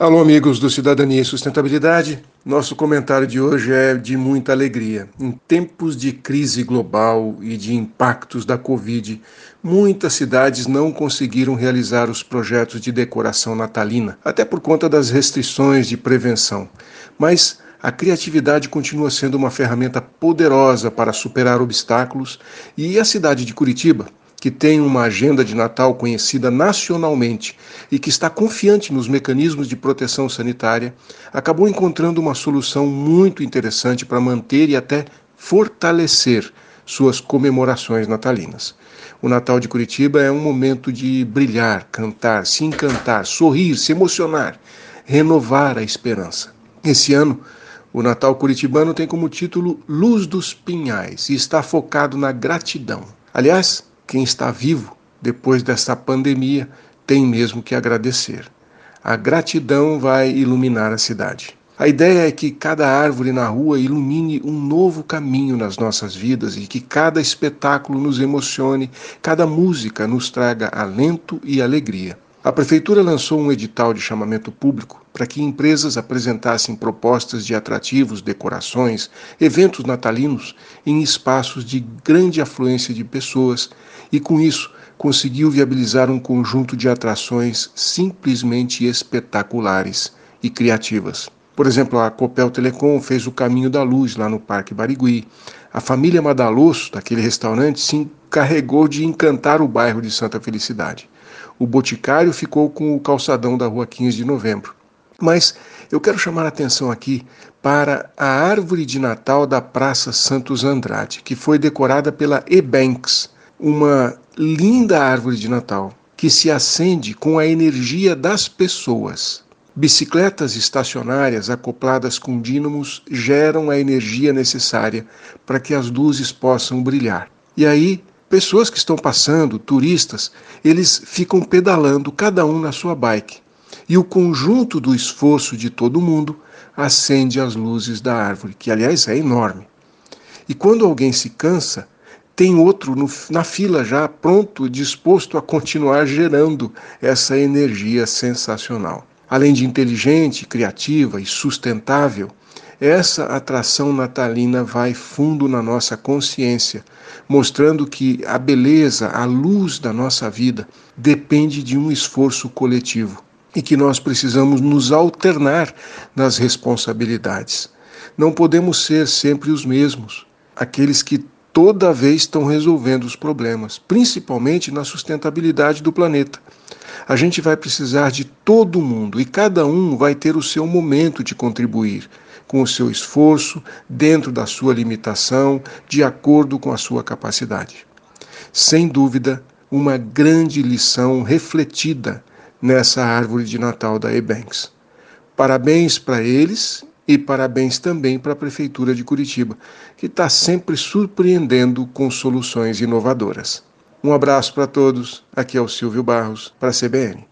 Alô, amigos do Cidadania e Sustentabilidade. Nosso comentário de hoje é de muita alegria. Em tempos de crise global e de impactos da Covid, muitas cidades não conseguiram realizar os projetos de decoração natalina, até por conta das restrições de prevenção. Mas a criatividade continua sendo uma ferramenta poderosa para superar obstáculos e a cidade de Curitiba que tem uma agenda de Natal conhecida nacionalmente e que está confiante nos mecanismos de proteção sanitária, acabou encontrando uma solução muito interessante para manter e até fortalecer suas comemorações natalinas. O Natal de Curitiba é um momento de brilhar, cantar, se encantar, sorrir, se emocionar, renovar a esperança. Esse ano, o Natal curitibano tem como título Luz dos Pinhais e está focado na gratidão. Aliás, quem está vivo depois dessa pandemia tem mesmo que agradecer. A gratidão vai iluminar a cidade. A ideia é que cada árvore na rua ilumine um novo caminho nas nossas vidas e que cada espetáculo nos emocione, cada música nos traga alento e alegria. A Prefeitura lançou um edital de chamamento público para que empresas apresentassem propostas de atrativos, decorações, eventos natalinos em espaços de grande afluência de pessoas e, com isso, conseguiu viabilizar um conjunto de atrações simplesmente espetaculares e criativas. Por exemplo, a Copel Telecom fez o Caminho da Luz lá no Parque Barigui. A família Madalosso, daquele restaurante, se encarregou de encantar o bairro de Santa Felicidade. O Boticário ficou com o calçadão da Rua 15 de Novembro. Mas eu quero chamar a atenção aqui para a árvore de Natal da Praça Santos Andrade, que foi decorada pela Ebanks, uma linda árvore de Natal que se acende com a energia das pessoas. Bicicletas estacionárias acopladas com dínamos geram a energia necessária para que as luzes possam brilhar. E aí, pessoas que estão passando, turistas, eles ficam pedalando cada um na sua bike e o conjunto do esforço de todo mundo acende as luzes da árvore, que aliás é enorme. E quando alguém se cansa, tem outro no, na fila já pronto, disposto a continuar gerando essa energia sensacional. Além de inteligente, criativa e sustentável, essa atração natalina vai fundo na nossa consciência, mostrando que a beleza, a luz da nossa vida depende de um esforço coletivo e que nós precisamos nos alternar nas responsabilidades. Não podemos ser sempre os mesmos, aqueles que toda vez estão resolvendo os problemas, principalmente na sustentabilidade do planeta. A gente vai precisar de todo mundo e cada um vai ter o seu momento de contribuir, com o seu esforço, dentro da sua limitação, de acordo com a sua capacidade. Sem dúvida, uma grande lição refletida nessa árvore de Natal da Ebanks. Parabéns para eles e parabéns também para a Prefeitura de Curitiba, que está sempre surpreendendo com soluções inovadoras. Um abraço para todos. Aqui é o Silvio Barros, para a CBN.